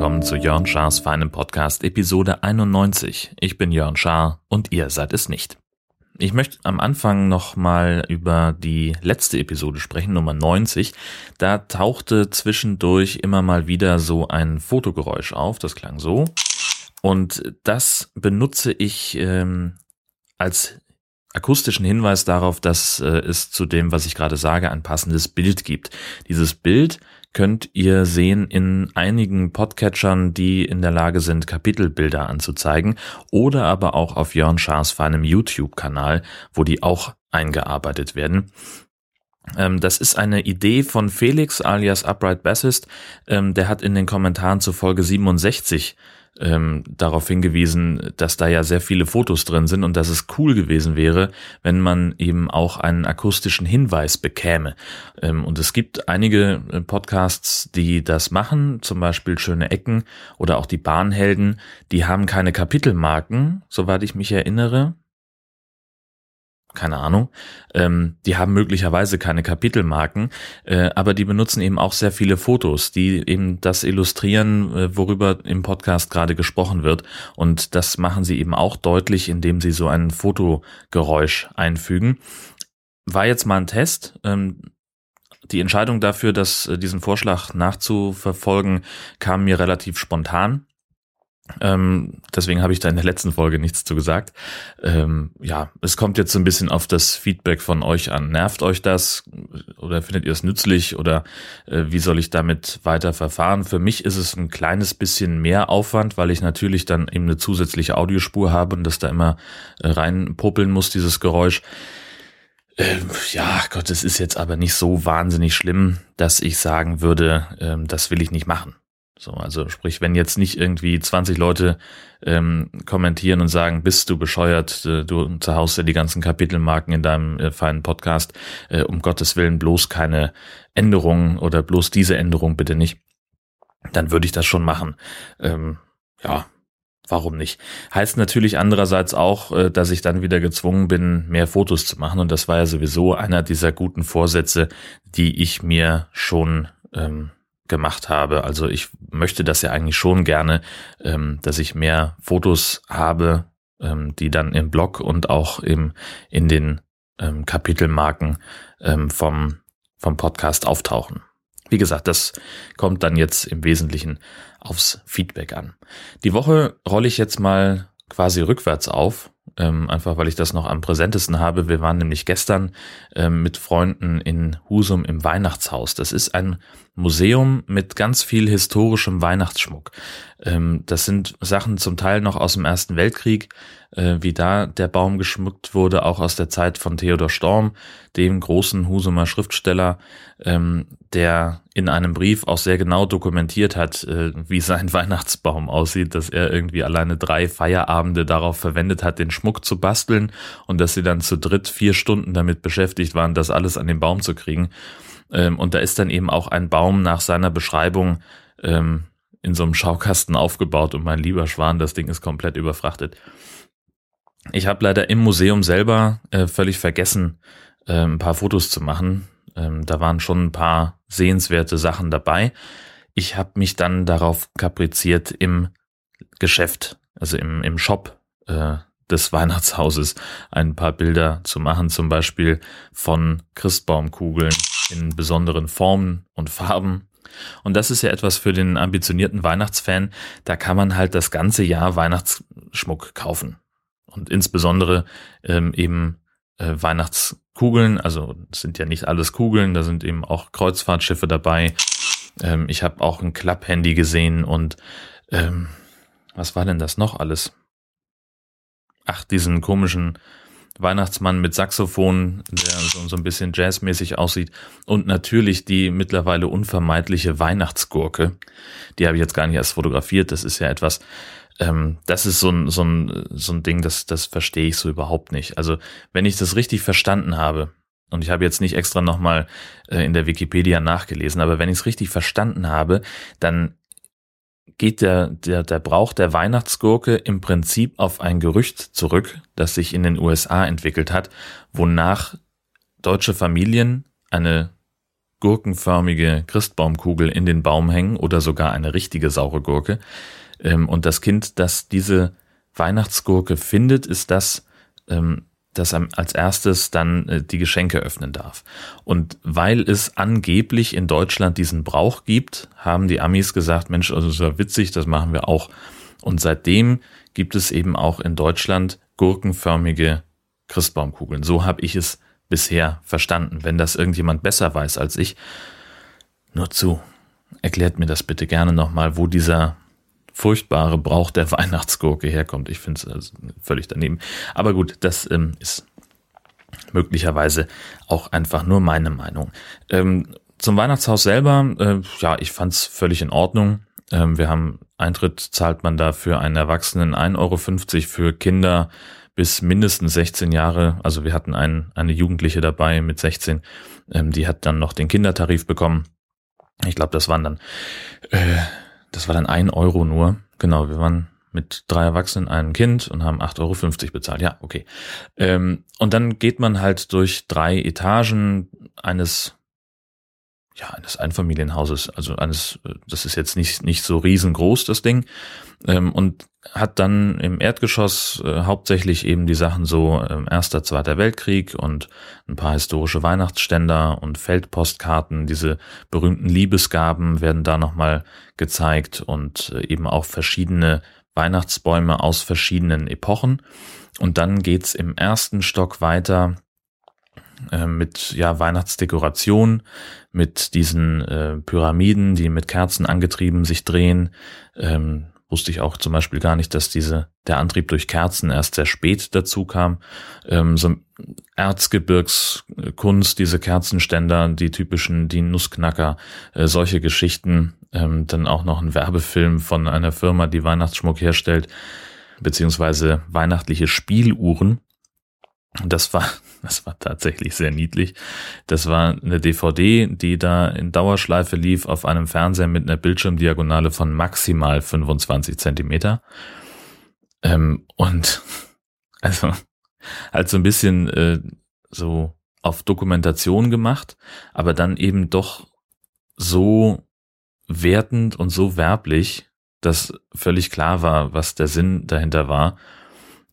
willkommen zu Jörn Schars feinem Podcast Episode 91. Ich bin Jörn Schaar und ihr seid es nicht. Ich möchte am Anfang nochmal über die letzte Episode sprechen, Nummer 90. Da tauchte zwischendurch immer mal wieder so ein Fotogeräusch auf, das klang so. Und das benutze ich ähm, als akustischen Hinweis darauf, dass äh, es zu dem, was ich gerade sage, ein passendes Bild gibt. Dieses Bild könnt ihr sehen in einigen Podcatchern, die in der Lage sind, Kapitelbilder anzuzeigen oder aber auch auf Jörn Schaas feinem YouTube-Kanal, wo die auch eingearbeitet werden. Ähm, das ist eine Idee von Felix alias Upright Bassist. Ähm, der hat in den Kommentaren zu Folge 67 ähm, darauf hingewiesen, dass da ja sehr viele Fotos drin sind und dass es cool gewesen wäre, wenn man eben auch einen akustischen Hinweis bekäme. Ähm, und es gibt einige äh, Podcasts, die das machen, zum Beispiel Schöne Ecken oder auch die Bahnhelden, die haben keine Kapitelmarken, soweit ich mich erinnere keine Ahnung. Ähm, die haben möglicherweise keine Kapitelmarken, äh, aber die benutzen eben auch sehr viele Fotos, die eben das illustrieren, äh, worüber im Podcast gerade gesprochen wird. Und das machen sie eben auch deutlich, indem sie so ein Fotogeräusch einfügen. War jetzt mal ein Test. Ähm, die Entscheidung dafür, dass äh, diesen Vorschlag nachzuverfolgen, kam mir relativ spontan. Ähm, deswegen habe ich da in der letzten Folge nichts zu gesagt. Ähm, ja, es kommt jetzt so ein bisschen auf das Feedback von euch an. Nervt euch das oder findet ihr es nützlich oder äh, wie soll ich damit weiter verfahren? Für mich ist es ein kleines bisschen mehr Aufwand, weil ich natürlich dann eben eine zusätzliche Audiospur habe und das da immer äh, reinpuppeln muss, dieses Geräusch. Ähm, ja, Gott, es ist jetzt aber nicht so wahnsinnig schlimm, dass ich sagen würde, ähm, das will ich nicht machen. So, also sprich, wenn jetzt nicht irgendwie 20 Leute ähm, kommentieren und sagen, bist du bescheuert, äh, du zerhaust ja die ganzen Kapitelmarken in deinem äh, feinen Podcast, äh, um Gottes Willen bloß keine Änderungen oder bloß diese Änderung bitte nicht, dann würde ich das schon machen. Ähm, ja, warum nicht? Heißt natürlich andererseits auch, äh, dass ich dann wieder gezwungen bin, mehr Fotos zu machen. Und das war ja sowieso einer dieser guten Vorsätze, die ich mir schon ähm, gemacht habe. Also ich möchte das ja eigentlich schon gerne, ähm, dass ich mehr Fotos habe, ähm, die dann im Blog und auch im, in den ähm, Kapitelmarken ähm, vom, vom Podcast auftauchen. Wie gesagt, das kommt dann jetzt im Wesentlichen aufs Feedback an. Die Woche rolle ich jetzt mal quasi rückwärts auf, ähm, einfach weil ich das noch am präsentesten habe. Wir waren nämlich gestern ähm, mit Freunden in Husum im Weihnachtshaus. Das ist ein Museum mit ganz viel historischem Weihnachtsschmuck. Ähm, das sind Sachen zum Teil noch aus dem Ersten Weltkrieg, äh, wie da der Baum geschmückt wurde, auch aus der Zeit von Theodor Storm, dem großen Husumer Schriftsteller, ähm, der in einem Brief auch sehr genau dokumentiert hat, äh, wie sein Weihnachtsbaum aussieht, dass er irgendwie alleine drei Feierabende darauf verwendet hat, den Schmuck zu basteln und dass sie dann zu dritt vier Stunden damit beschäftigt waren, das alles an den Baum zu kriegen. Ähm, und da ist dann eben auch ein Baum nach seiner Beschreibung ähm, in so einem Schaukasten aufgebaut und mein lieber Schwan, das Ding ist komplett überfrachtet. Ich habe leider im Museum selber äh, völlig vergessen, äh, ein paar Fotos zu machen. Ähm, da waren schon ein paar sehenswerte Sachen dabei. Ich habe mich dann darauf kapriziert, im Geschäft, also im, im Shop äh, des Weihnachtshauses ein paar Bilder zu machen, zum Beispiel von Christbaumkugeln in besonderen Formen und Farben. Und das ist ja etwas für den ambitionierten Weihnachtsfan. Da kann man halt das ganze Jahr Weihnachtsschmuck kaufen. Und insbesondere ähm, eben äh, Weihnachtskugeln. Also sind ja nicht alles Kugeln, da sind eben auch Kreuzfahrtschiffe dabei. Ähm, ich habe auch ein Klapphandy gesehen und ähm, was war denn das noch alles? Ach, diesen komischen Weihnachtsmann mit Saxophon, der so, so ein bisschen jazzmäßig aussieht. Und natürlich die mittlerweile unvermeidliche Weihnachtsgurke. Die habe ich jetzt gar nicht erst fotografiert. Das ist ja etwas, ähm, das ist so ein, so ein, so ein Ding, das, das verstehe ich so überhaupt nicht. Also wenn ich das richtig verstanden habe, und ich habe jetzt nicht extra nochmal äh, in der Wikipedia nachgelesen, aber wenn ich es richtig verstanden habe, dann geht der, der, der Brauch der Weihnachtsgurke im Prinzip auf ein Gerücht zurück, das sich in den USA entwickelt hat, wonach deutsche Familien eine gurkenförmige Christbaumkugel in den Baum hängen oder sogar eine richtige saure Gurke. Ähm, und das Kind, das diese Weihnachtsgurke findet, ist das, ähm, das als erstes dann äh, die Geschenke öffnen darf. Und weil es angeblich in Deutschland diesen Brauch gibt, haben die Amis gesagt, Mensch, also das ja witzig, das machen wir auch. Und seitdem gibt es eben auch in Deutschland gurkenförmige Christbaumkugeln. So habe ich es bisher verstanden. Wenn das irgendjemand besser weiß als ich, nur zu. Erklärt mir das bitte gerne nochmal, wo dieser furchtbare Brauch der Weihnachtsgurke herkommt. Ich finde es also völlig daneben. Aber gut, das ähm, ist möglicherweise auch einfach nur meine Meinung. Ähm, zum Weihnachtshaus selber, äh, ja, ich fand es völlig in Ordnung. Ähm, wir haben Eintritt, zahlt man da für einen Erwachsenen 1,50 Euro, für Kinder bis mindestens 16 Jahre. Also wir hatten ein, eine Jugendliche dabei mit 16, ähm, die hat dann noch den Kindertarif bekommen. Ich glaube, das waren dann, äh, das war dann ein Euro nur. Genau, wir waren mit drei Erwachsenen, einem Kind und haben 8,50 Euro bezahlt. Ja, okay. Ähm, und dann geht man halt durch drei Etagen eines ja, eines Einfamilienhauses, also eines, das ist jetzt nicht, nicht so riesengroß, das Ding, ähm, und hat dann im Erdgeschoss äh, hauptsächlich eben die Sachen so äh, Erster, Zweiter Weltkrieg und ein paar historische Weihnachtsständer und Feldpostkarten, diese berühmten Liebesgaben werden da nochmal gezeigt und äh, eben auch verschiedene Weihnachtsbäume aus verschiedenen Epochen. Und dann geht's im ersten Stock weiter äh, mit ja Weihnachtsdekoration, mit diesen äh, Pyramiden, die mit Kerzen angetrieben sich drehen. Ähm, wusste ich auch zum Beispiel gar nicht, dass diese der Antrieb durch Kerzen erst sehr spät dazu kam. Ähm, so Erzgebirgskunst, diese Kerzenständer, die typischen, die Nussknacker, äh, solche Geschichten. Ähm, dann auch noch ein Werbefilm von einer Firma, die Weihnachtsschmuck herstellt, beziehungsweise weihnachtliche Spieluhren. Das war, das war tatsächlich sehr niedlich. Das war eine DVD, die da in Dauerschleife lief auf einem Fernseher mit einer Bildschirmdiagonale von maximal 25 Zentimeter. Ähm, und also, halt so ein bisschen äh, so auf Dokumentation gemacht, aber dann eben doch so wertend und so werblich, dass völlig klar war, was der Sinn dahinter war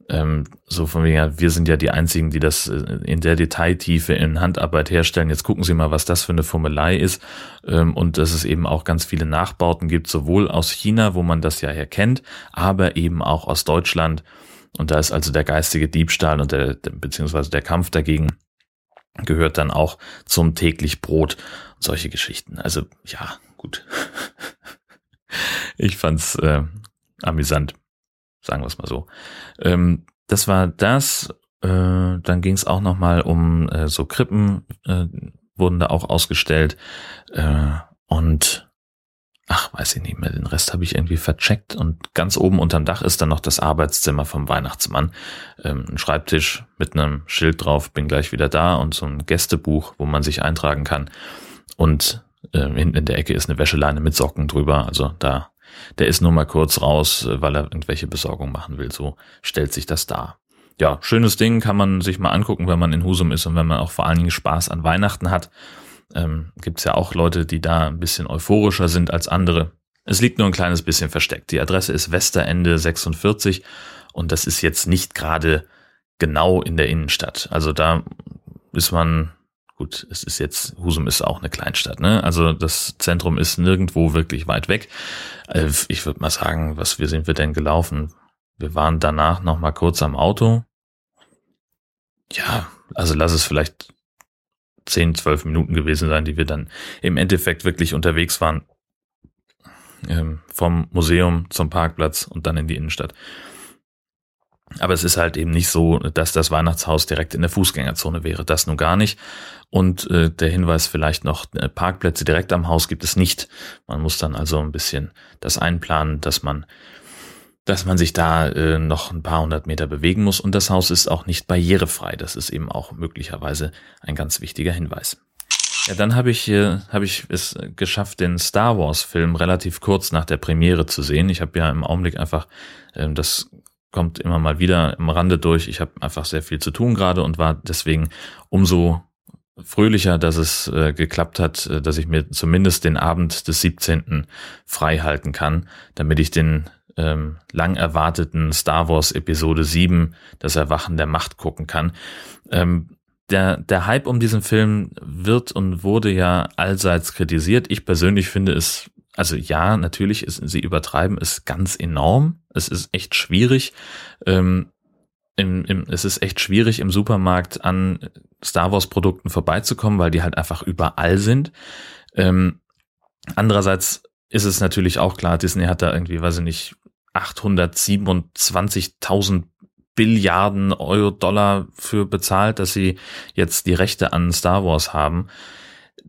ähm, so von wegen, wir sind ja die Einzigen, die das äh, in der Detailtiefe in Handarbeit herstellen. Jetzt gucken Sie mal, was das für eine Formelei ist. Ähm, und dass es eben auch ganz viele Nachbauten gibt, sowohl aus China, wo man das ja herkennt, aber eben auch aus Deutschland. Und da ist also der geistige Diebstahl und der, beziehungsweise der Kampf dagegen gehört dann auch zum täglich Brot solche Geschichten. Also ja, gut. ich fand's äh, amüsant sagen wir es mal so. Ähm, das war das. Äh, dann ging es auch noch mal um äh, so Krippen, äh, wurden da auch ausgestellt. Äh, und ach, weiß ich nicht mehr, den Rest habe ich irgendwie vercheckt. Und ganz oben unterm Dach ist dann noch das Arbeitszimmer vom Weihnachtsmann. Ähm, ein Schreibtisch mit einem Schild drauf, bin gleich wieder da und so ein Gästebuch, wo man sich eintragen kann. Und äh, hinten in der Ecke ist eine Wäscheleine mit Socken drüber. Also da der ist nur mal kurz raus, weil er irgendwelche Besorgung machen will. So stellt sich das dar. Ja, schönes Ding kann man sich mal angucken, wenn man in Husum ist und wenn man auch vor allen Dingen Spaß an Weihnachten hat. Ähm, Gibt es ja auch Leute, die da ein bisschen euphorischer sind als andere. Es liegt nur ein kleines bisschen versteckt. Die Adresse ist Westerende 46 und das ist jetzt nicht gerade genau in der Innenstadt. Also da ist man gut, es ist jetzt, Husum ist auch eine Kleinstadt, ne? Also das Zentrum ist nirgendwo wirklich weit weg. Äh, ich würde mal sagen, was, wie sind wir denn gelaufen? Wir waren danach noch mal kurz am Auto. Ja, also lass es vielleicht zehn, zwölf Minuten gewesen sein, die wir dann im Endeffekt wirklich unterwegs waren. Ähm, vom Museum zum Parkplatz und dann in die Innenstadt. Aber es ist halt eben nicht so, dass das Weihnachtshaus direkt in der Fußgängerzone wäre. Das nun gar nicht. Und äh, der Hinweis vielleicht noch, äh, Parkplätze direkt am Haus gibt es nicht. Man muss dann also ein bisschen das einplanen, dass man, dass man sich da äh, noch ein paar hundert Meter bewegen muss. Und das Haus ist auch nicht barrierefrei. Das ist eben auch möglicherweise ein ganz wichtiger Hinweis. Ja, dann habe ich, äh, hab ich es geschafft, den Star Wars-Film relativ kurz nach der Premiere zu sehen. Ich habe ja im Augenblick einfach, äh, das kommt immer mal wieder im Rande durch. Ich habe einfach sehr viel zu tun gerade und war deswegen umso fröhlicher, dass es äh, geklappt hat, äh, dass ich mir zumindest den Abend des 17. frei halten kann, damit ich den ähm, lang erwarteten Star Wars Episode 7, das Erwachen der Macht gucken kann. Ähm, der, der Hype um diesen Film wird und wurde ja allseits kritisiert. Ich persönlich finde es, also ja, natürlich ist, sie übertreiben es ganz enorm. Es ist echt schwierig, ähm, im, im, es ist echt schwierig im Supermarkt an Star Wars Produkten vorbeizukommen, weil die halt einfach überall sind. Ähm, andererseits ist es natürlich auch klar, Disney hat da irgendwie, weiß ich nicht, 827.000 Billiarden Euro Dollar für bezahlt, dass sie jetzt die Rechte an Star Wars haben.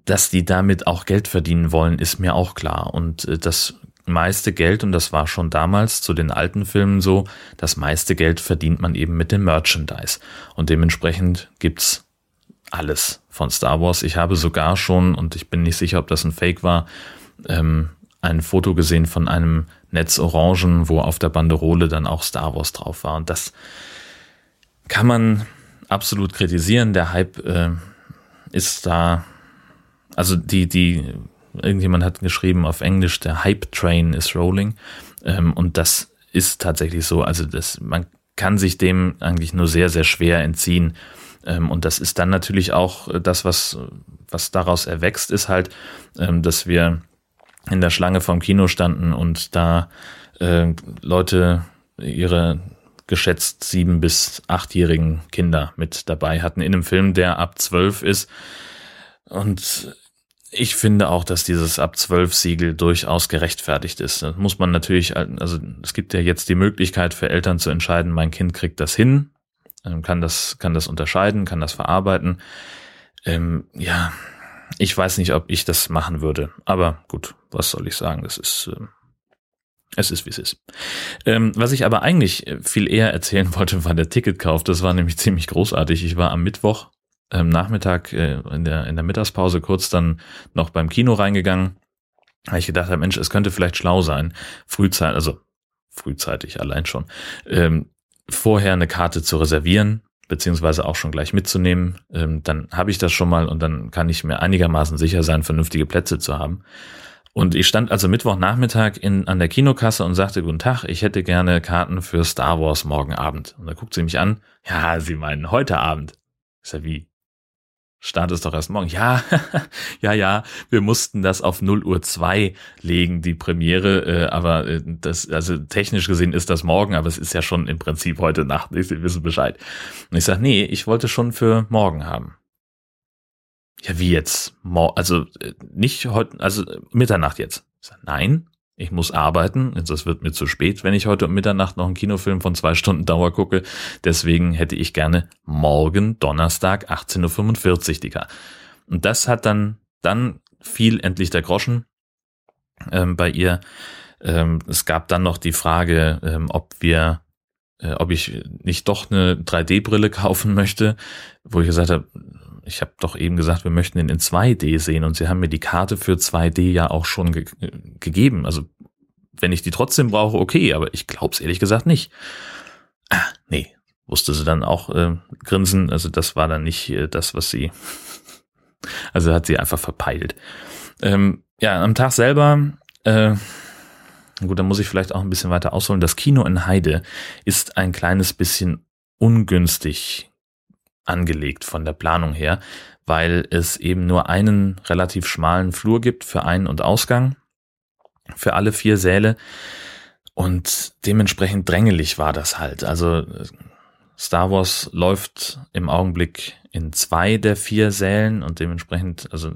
Dass die damit auch Geld verdienen wollen, ist mir auch klar. Und äh, das meiste Geld, und das war schon damals zu den alten Filmen so, das meiste Geld verdient man eben mit dem Merchandise. Und dementsprechend gibt's alles von Star Wars. Ich habe sogar schon, und ich bin nicht sicher, ob das ein Fake war, ähm, ein Foto gesehen von einem Netz Orangen, wo auf der Banderole dann auch Star Wars drauf war. Und das kann man absolut kritisieren. Der Hype äh, ist da, also die, die, irgendjemand hat geschrieben auf Englisch, der Hype Train is rolling. Ähm, und das ist tatsächlich so. Also das, man kann sich dem eigentlich nur sehr, sehr schwer entziehen. Ähm, und das ist dann natürlich auch das, was, was daraus erwächst, ist halt, ähm, dass wir in der Schlange vom Kino standen und da äh, Leute ihre geschätzt sieben bis achtjährigen Kinder mit dabei hatten in einem Film, der ab zwölf ist. Und ich finde auch, dass dieses ab zwölf Siegel durchaus gerechtfertigt ist. Das muss man natürlich, also es gibt ja jetzt die Möglichkeit für Eltern zu entscheiden, mein Kind kriegt das hin, ähm, kann das, kann das unterscheiden, kann das verarbeiten. Ähm, ja, ich weiß nicht, ob ich das machen würde. Aber gut, was soll ich sagen? Das ist, äh, es ist, wie es ist. Ähm, was ich aber eigentlich viel eher erzählen wollte, war der Ticketkauf. Das war nämlich ziemlich großartig. Ich war am Mittwoch ähm, Nachmittag äh, in, der, in der Mittagspause kurz dann noch beim Kino reingegangen, weil ich gedacht habe, Mensch, es könnte vielleicht schlau sein, frühzeitig, also frühzeitig allein schon, ähm, vorher eine Karte zu reservieren, beziehungsweise auch schon gleich mitzunehmen. Ähm, dann habe ich das schon mal und dann kann ich mir einigermaßen sicher sein, vernünftige Plätze zu haben. Und ich stand also Mittwochnachmittag in, an der Kinokasse und sagte, guten Tag, ich hätte gerne Karten für Star Wars morgen Abend. Und da guckt sie mich an, ja, Sie meinen heute Abend. Ist ja wie, Start ist doch erst morgen. Ja, ja, ja, wir mussten das auf 0 Uhr 2 legen, die Premiere, äh, aber äh, das, also technisch gesehen ist das morgen, aber es ist ja schon im Prinzip heute Nacht, Sie wissen Bescheid. Und ich sage, nee, ich wollte schon für morgen haben. Ja, wie jetzt? Also äh, nicht heute, also Mitternacht jetzt. Ich sag, nein, ich muss arbeiten, das wird mir zu spät, wenn ich heute um Mitternacht noch einen Kinofilm von zwei Stunden Dauer gucke. Deswegen hätte ich gerne morgen Donnerstag 18.45 Uhr Karte. Und das hat dann, dann fiel endlich der Groschen ähm, bei ihr. Ähm, es gab dann noch die Frage, ähm, ob wir, äh, ob ich nicht doch eine 3D-Brille kaufen möchte, wo ich gesagt habe, ich habe doch eben gesagt, wir möchten ihn in 2D sehen und sie haben mir die Karte für 2D ja auch schon ge gegeben. Also wenn ich die trotzdem brauche, okay, aber ich glaube es ehrlich gesagt nicht. Ah, nee, wusste sie dann auch äh, grinsen. Also das war dann nicht äh, das, was sie. Also hat sie einfach verpeilt. Ähm, ja, am Tag selber. Äh, Gut, dann muss ich vielleicht auch ein bisschen weiter ausholen. Das Kino in Heide ist ein kleines bisschen ungünstig angelegt von der Planung her, weil es eben nur einen relativ schmalen Flur gibt für Ein- und Ausgang für alle vier Säle und dementsprechend drängelig war das halt. Also Star Wars läuft im Augenblick in zwei der vier Sälen und dementsprechend, also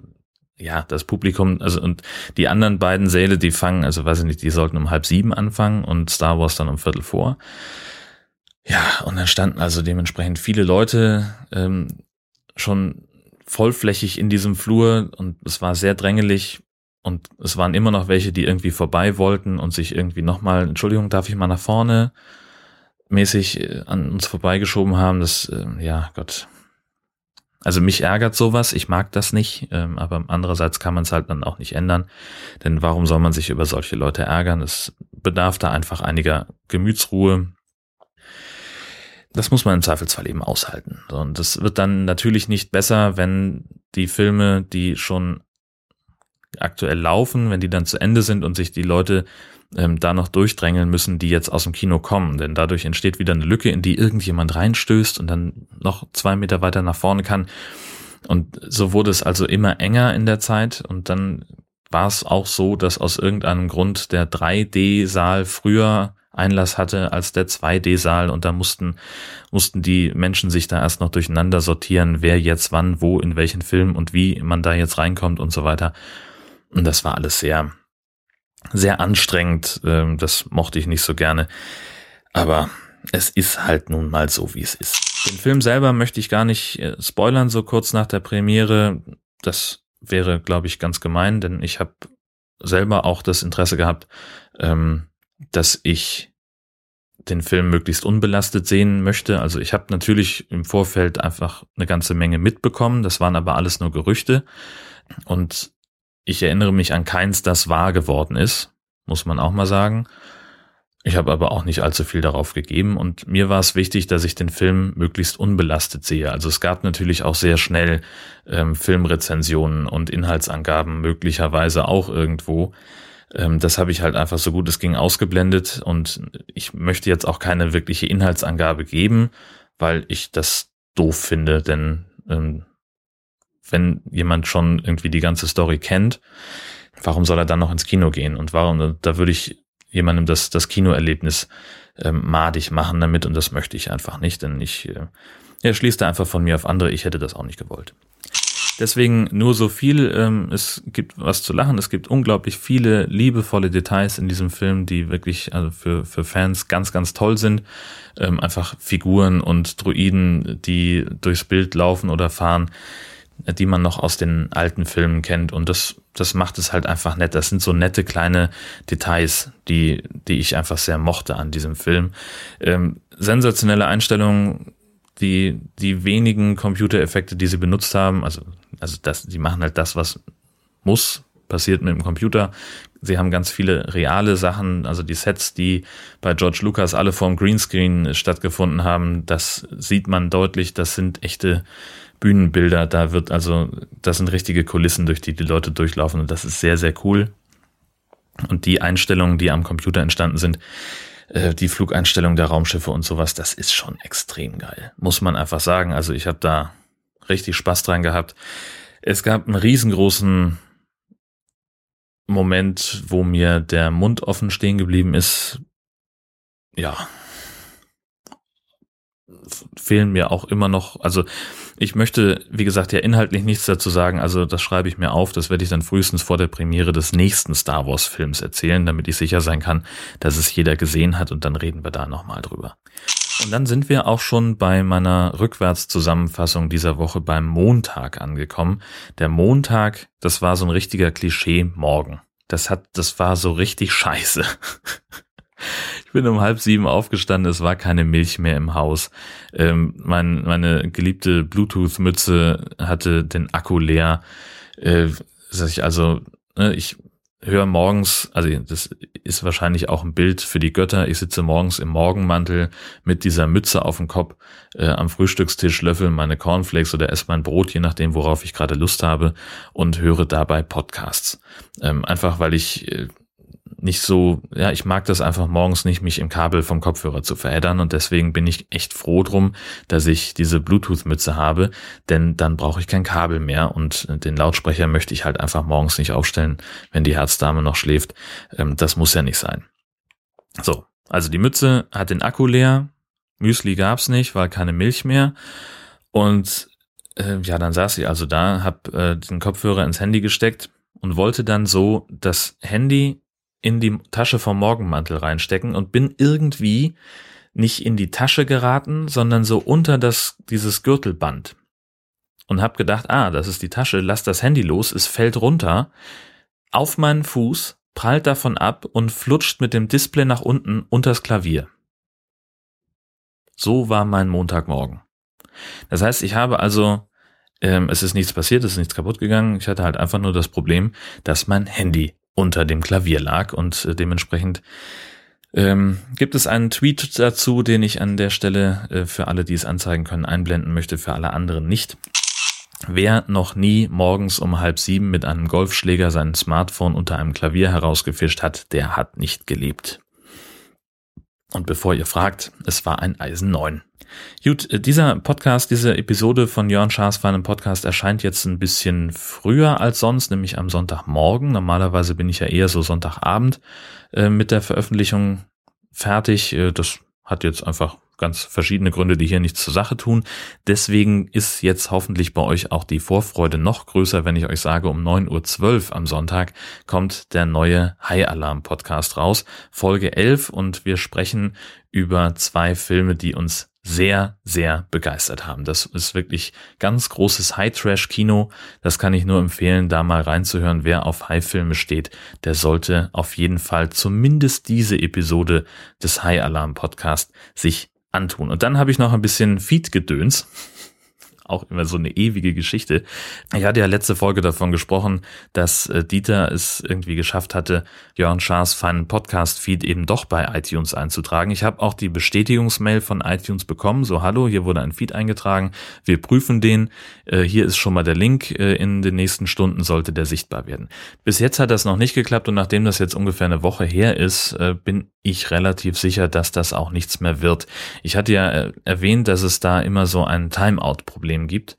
ja, das Publikum, also und die anderen beiden Säle, die fangen, also weiß ich nicht, die sollten um halb sieben anfangen und Star Wars dann um Viertel vor. Ja, und dann standen also dementsprechend viele Leute ähm, schon vollflächig in diesem Flur und es war sehr drängelig und es waren immer noch welche, die irgendwie vorbei wollten und sich irgendwie nochmal, Entschuldigung, darf ich mal nach vorne mäßig äh, an uns vorbeigeschoben haben. Das, äh, ja, Gott. Also mich ärgert sowas, ich mag das nicht, ähm, aber andererseits kann man es halt dann auch nicht ändern. Denn warum soll man sich über solche Leute ärgern? Es bedarf da einfach einiger Gemütsruhe. Das muss man im Zweifelsfall eben aushalten. Und das wird dann natürlich nicht besser, wenn die Filme, die schon aktuell laufen, wenn die dann zu Ende sind und sich die Leute ähm, da noch durchdrängeln müssen, die jetzt aus dem Kino kommen. Denn dadurch entsteht wieder eine Lücke, in die irgendjemand reinstößt und dann noch zwei Meter weiter nach vorne kann. Und so wurde es also immer enger in der Zeit und dann war es auch so, dass aus irgendeinem Grund der 3D-Saal früher Einlass hatte als der 2D-Saal und da mussten, mussten die Menschen sich da erst noch durcheinander sortieren, wer jetzt wann, wo, in welchen Film und wie man da jetzt reinkommt und so weiter. Und das war alles sehr, sehr anstrengend. Ähm, das mochte ich nicht so gerne. Aber es ist halt nun mal so, wie es ist. Den Film selber möchte ich gar nicht äh, spoilern, so kurz nach der Premiere. Das wäre, glaube ich, ganz gemein, denn ich habe selber auch das Interesse gehabt, ähm, dass ich den Film möglichst unbelastet sehen möchte. Also ich habe natürlich im Vorfeld einfach eine ganze Menge mitbekommen. Das waren aber alles nur Gerüchte. Und ich erinnere mich an keins, das wahr geworden ist, muss man auch mal sagen. Ich habe aber auch nicht allzu viel darauf gegeben und mir war es wichtig, dass ich den Film möglichst unbelastet sehe. Also es gab natürlich auch sehr schnell ähm, Filmrezensionen und Inhaltsangaben möglicherweise auch irgendwo. Ähm, das habe ich halt einfach so gut es ging ausgeblendet und ich möchte jetzt auch keine wirkliche Inhaltsangabe geben, weil ich das doof finde, denn ähm, wenn jemand schon irgendwie die ganze Story kennt, warum soll er dann noch ins Kino gehen? Und warum, da würde ich jemandem das, das Kinoerlebnis ähm, madig machen damit und das möchte ich einfach nicht, denn ich, äh, er schließt da einfach von mir auf andere, ich hätte das auch nicht gewollt. Deswegen nur so viel. Ähm, es gibt was zu lachen. Es gibt unglaublich viele liebevolle Details in diesem Film, die wirklich also für, für Fans ganz, ganz toll sind. Ähm, einfach Figuren und Druiden, die durchs Bild laufen oder fahren die man noch aus den alten Filmen kennt. Und das, das macht es halt einfach nett. Das sind so nette kleine Details, die, die ich einfach sehr mochte an diesem Film. Ähm, sensationelle Einstellungen, die, die wenigen Computereffekte, die sie benutzt haben, also, also das, die machen halt das, was muss, passiert mit dem Computer. Sie haben ganz viele reale Sachen, also die Sets, die bei George Lucas alle vorm Greenscreen stattgefunden haben, das sieht man deutlich, das sind echte Bühnenbilder, da wird also, das sind richtige Kulissen, durch die die Leute durchlaufen und das ist sehr, sehr cool. Und die Einstellungen, die am Computer entstanden sind, äh, die Flugeinstellung der Raumschiffe und sowas, das ist schon extrem geil. Muss man einfach sagen. Also ich habe da richtig Spaß dran gehabt. Es gab einen riesengroßen Moment, wo mir der Mund offen stehen geblieben ist. Ja, fehlen mir auch immer noch, also ich möchte, wie gesagt, ja inhaltlich nichts dazu sagen, also das schreibe ich mir auf, das werde ich dann frühestens vor der Premiere des nächsten Star Wars Films erzählen, damit ich sicher sein kann, dass es jeder gesehen hat und dann reden wir da nochmal drüber. Und dann sind wir auch schon bei meiner Rückwärtszusammenfassung dieser Woche beim Montag angekommen. Der Montag, das war so ein richtiger Klischee-Morgen. Das hat, das war so richtig scheiße. Ich bin um halb sieben aufgestanden, es war keine Milch mehr im Haus. Ähm, mein, meine geliebte Bluetooth-Mütze hatte den Akku leer. Äh, sag ich also, ne, ich höre morgens, also das ist wahrscheinlich auch ein Bild für die Götter, ich sitze morgens im Morgenmantel mit dieser Mütze auf dem Kopf äh, am Frühstückstisch, löffel meine Cornflakes oder esse mein Brot, je nachdem, worauf ich gerade Lust habe und höre dabei Podcasts. Ähm, einfach weil ich äh, nicht so, ja, ich mag das einfach morgens nicht, mich im Kabel vom Kopfhörer zu verändern und deswegen bin ich echt froh drum, dass ich diese Bluetooth-Mütze habe, denn dann brauche ich kein Kabel mehr und den Lautsprecher möchte ich halt einfach morgens nicht aufstellen, wenn die Herzdame noch schläft. Ähm, das muss ja nicht sein. So, also die Mütze hat den Akku leer, Müsli gab's nicht, war keine Milch mehr und äh, ja, dann saß ich also da, hab äh, den Kopfhörer ins Handy gesteckt und wollte dann so das Handy in die Tasche vom Morgenmantel reinstecken und bin irgendwie nicht in die Tasche geraten, sondern so unter das, dieses Gürtelband. Und hab gedacht, ah, das ist die Tasche, lass das Handy los, es fällt runter auf meinen Fuß, prallt davon ab und flutscht mit dem Display nach unten unters Klavier. So war mein Montagmorgen. Das heißt, ich habe also Ähm, es ist nichts passiert, es ist nichts kaputt gegangen. Ich hatte halt einfach nur das Problem, dass mein Handy unter dem Klavier lag und äh, dementsprechend ähm, gibt es einen Tweet dazu, den ich an der Stelle äh, für alle, die es anzeigen können, einblenden möchte, für alle anderen nicht. Wer noch nie morgens um halb sieben mit einem Golfschläger sein Smartphone unter einem Klavier herausgefischt hat, der hat nicht gelebt. Und bevor ihr fragt, es war ein Eisen 9. Gut, äh, dieser Podcast, diese Episode von Jörn Schaas feinem Podcast erscheint jetzt ein bisschen früher als sonst, nämlich am Sonntagmorgen. Normalerweise bin ich ja eher so Sonntagabend äh, mit der Veröffentlichung fertig. Äh, das hat jetzt einfach ganz verschiedene Gründe, die hier nichts zur Sache tun. Deswegen ist jetzt hoffentlich bei euch auch die Vorfreude noch größer, wenn ich euch sage, um 9.12 Uhr am Sonntag kommt der neue High Alarm Podcast raus, Folge 11 und wir sprechen über zwei Filme, die uns sehr, sehr begeistert haben. Das ist wirklich ganz großes High-Trash-Kino. Das kann ich nur empfehlen, da mal reinzuhören. Wer auf High-Filme steht, der sollte auf jeden Fall zumindest diese Episode des High Alarm Podcast sich antun. Und dann habe ich noch ein bisschen Feed-Gedöns auch immer so eine ewige Geschichte. Ich hatte ja letzte Folge davon gesprochen, dass äh, Dieter es irgendwie geschafft hatte, Jörn Schaas feinen Podcast-Feed eben doch bei iTunes einzutragen. Ich habe auch die Bestätigungsmail von iTunes bekommen. So, hallo, hier wurde ein Feed eingetragen. Wir prüfen den. Äh, hier ist schon mal der Link. Äh, in den nächsten Stunden sollte der sichtbar werden. Bis jetzt hat das noch nicht geklappt und nachdem das jetzt ungefähr eine Woche her ist, bin ich relativ sicher, dass das auch nichts mehr wird. Ich hatte ja erwähnt, dass es da immer so ein Timeout-Problem Problem gibt.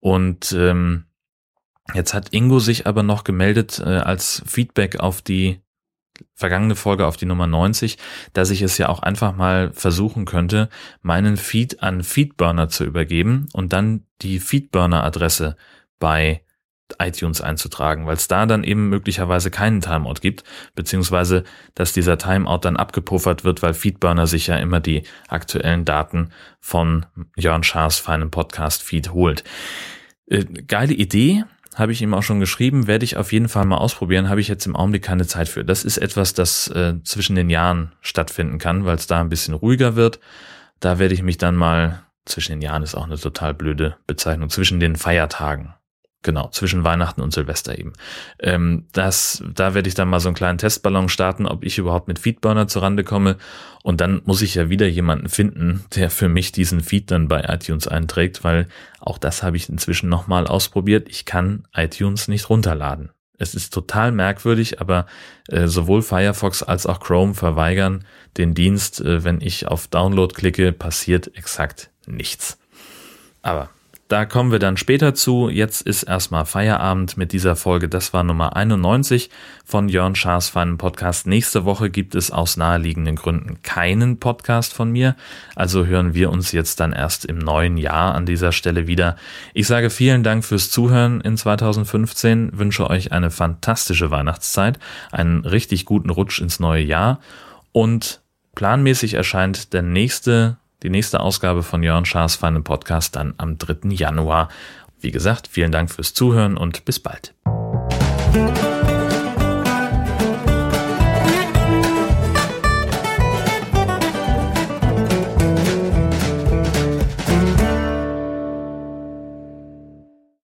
Und ähm, jetzt hat Ingo sich aber noch gemeldet äh, als Feedback auf die vergangene Folge auf die Nummer 90, dass ich es ja auch einfach mal versuchen könnte, meinen Feed an Feedburner zu übergeben und dann die Feedburner-Adresse bei iTunes einzutragen, weil es da dann eben möglicherweise keinen Timeout gibt, beziehungsweise dass dieser Timeout dann abgepuffert wird, weil Feedburner sich ja immer die aktuellen Daten von Jörn Schaas feinem Podcast-Feed holt. Äh, geile Idee, habe ich ihm auch schon geschrieben, werde ich auf jeden Fall mal ausprobieren, habe ich jetzt im Augenblick keine Zeit für. Das ist etwas, das äh, zwischen den Jahren stattfinden kann, weil es da ein bisschen ruhiger wird. Da werde ich mich dann mal, zwischen den Jahren ist auch eine total blöde Bezeichnung, zwischen den Feiertagen Genau, zwischen Weihnachten und Silvester eben. Ähm, das, da werde ich dann mal so einen kleinen Testballon starten, ob ich überhaupt mit Feedburner zurande komme. Und dann muss ich ja wieder jemanden finden, der für mich diesen Feed dann bei iTunes einträgt, weil auch das habe ich inzwischen nochmal ausprobiert. Ich kann iTunes nicht runterladen. Es ist total merkwürdig, aber äh, sowohl Firefox als auch Chrome verweigern den Dienst. Äh, wenn ich auf Download klicke, passiert exakt nichts. Aber da kommen wir dann später zu. Jetzt ist erstmal Feierabend mit dieser Folge. Das war Nummer 91 von Jörn Schaas feinen Podcast. Nächste Woche gibt es aus naheliegenden Gründen keinen Podcast von mir. Also hören wir uns jetzt dann erst im neuen Jahr an dieser Stelle wieder. Ich sage vielen Dank fürs Zuhören in 2015, wünsche euch eine fantastische Weihnachtszeit, einen richtig guten Rutsch ins neue Jahr und planmäßig erscheint der nächste die nächste Ausgabe von Jörn Schaas Feinen Podcast dann am 3. Januar. Wie gesagt, vielen Dank fürs Zuhören und bis bald.